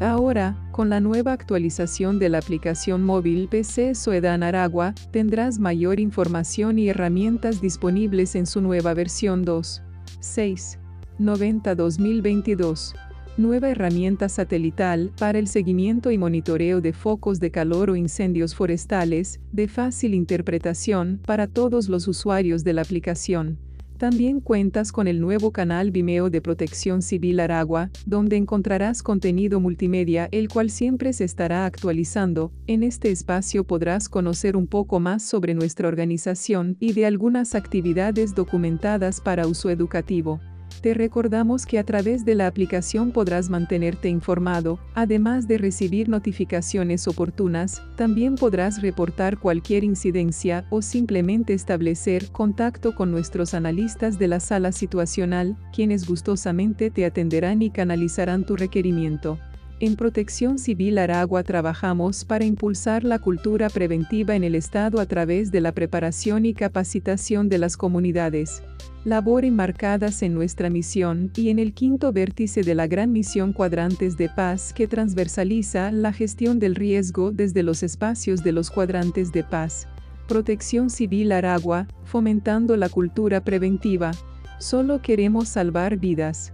Ahora, con la nueva actualización de la aplicación móvil PC Soedan Aragua, tendrás mayor información y herramientas disponibles en su nueva versión 2. 6. 90 2022. Nueva herramienta satelital para el seguimiento y monitoreo de focos de calor o incendios forestales, de fácil interpretación para todos los usuarios de la aplicación. También cuentas con el nuevo canal Vimeo de Protección Civil Aragua, donde encontrarás contenido multimedia el cual siempre se estará actualizando. En este espacio podrás conocer un poco más sobre nuestra organización y de algunas actividades documentadas para uso educativo. Te recordamos que a través de la aplicación podrás mantenerte informado, además de recibir notificaciones oportunas, también podrás reportar cualquier incidencia o simplemente establecer contacto con nuestros analistas de la sala situacional, quienes gustosamente te atenderán y canalizarán tu requerimiento. En Protección Civil Aragua trabajamos para impulsar la cultura preventiva en el Estado a través de la preparación y capacitación de las comunidades. Labor enmarcadas en nuestra misión y en el quinto vértice de la gran misión Cuadrantes de Paz que transversaliza la gestión del riesgo desde los espacios de los cuadrantes de paz. Protección Civil Aragua, fomentando la cultura preventiva. Solo queremos salvar vidas.